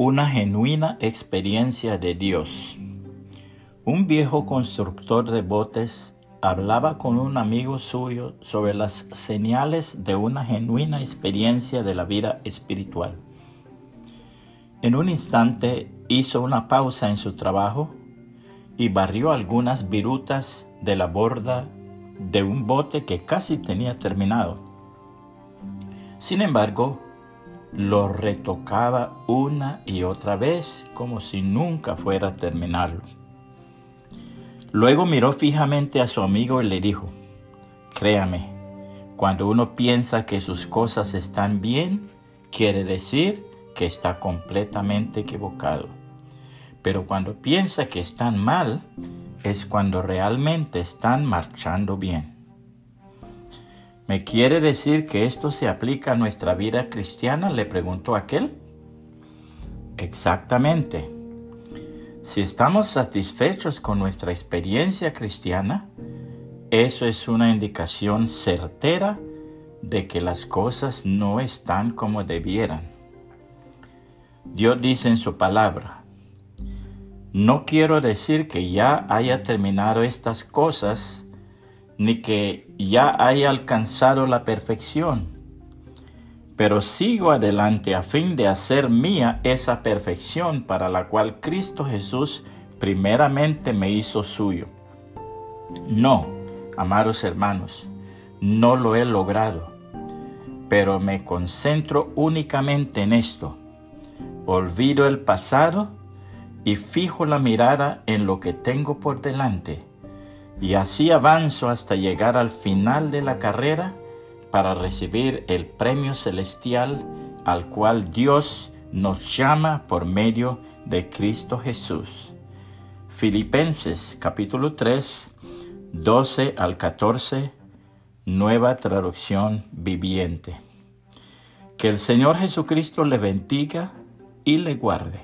Una genuina experiencia de Dios. Un viejo constructor de botes hablaba con un amigo suyo sobre las señales de una genuina experiencia de la vida espiritual. En un instante hizo una pausa en su trabajo y barrió algunas virutas de la borda de un bote que casi tenía terminado. Sin embargo, lo retocaba una y otra vez como si nunca fuera a terminarlo. Luego miró fijamente a su amigo y le dijo, créame, cuando uno piensa que sus cosas están bien, quiere decir que está completamente equivocado. Pero cuando piensa que están mal, es cuando realmente están marchando bien. ¿Me quiere decir que esto se aplica a nuestra vida cristiana? le preguntó aquel. Exactamente. Si estamos satisfechos con nuestra experiencia cristiana, eso es una indicación certera de que las cosas no están como debieran. Dios dice en su palabra, no quiero decir que ya haya terminado estas cosas, ni que ya haya alcanzado la perfección, pero sigo adelante a fin de hacer mía esa perfección para la cual Cristo Jesús primeramente me hizo suyo. No, amados hermanos, no lo he logrado, pero me concentro únicamente en esto. Olvido el pasado y fijo la mirada en lo que tengo por delante y así avanzo hasta llegar al final de la carrera para recibir el premio celestial al cual Dios nos llama por medio de Cristo Jesús. Filipenses capítulo 3, 12 al 14, nueva traducción viviente. Que el Señor Jesucristo le bendiga y le guarde.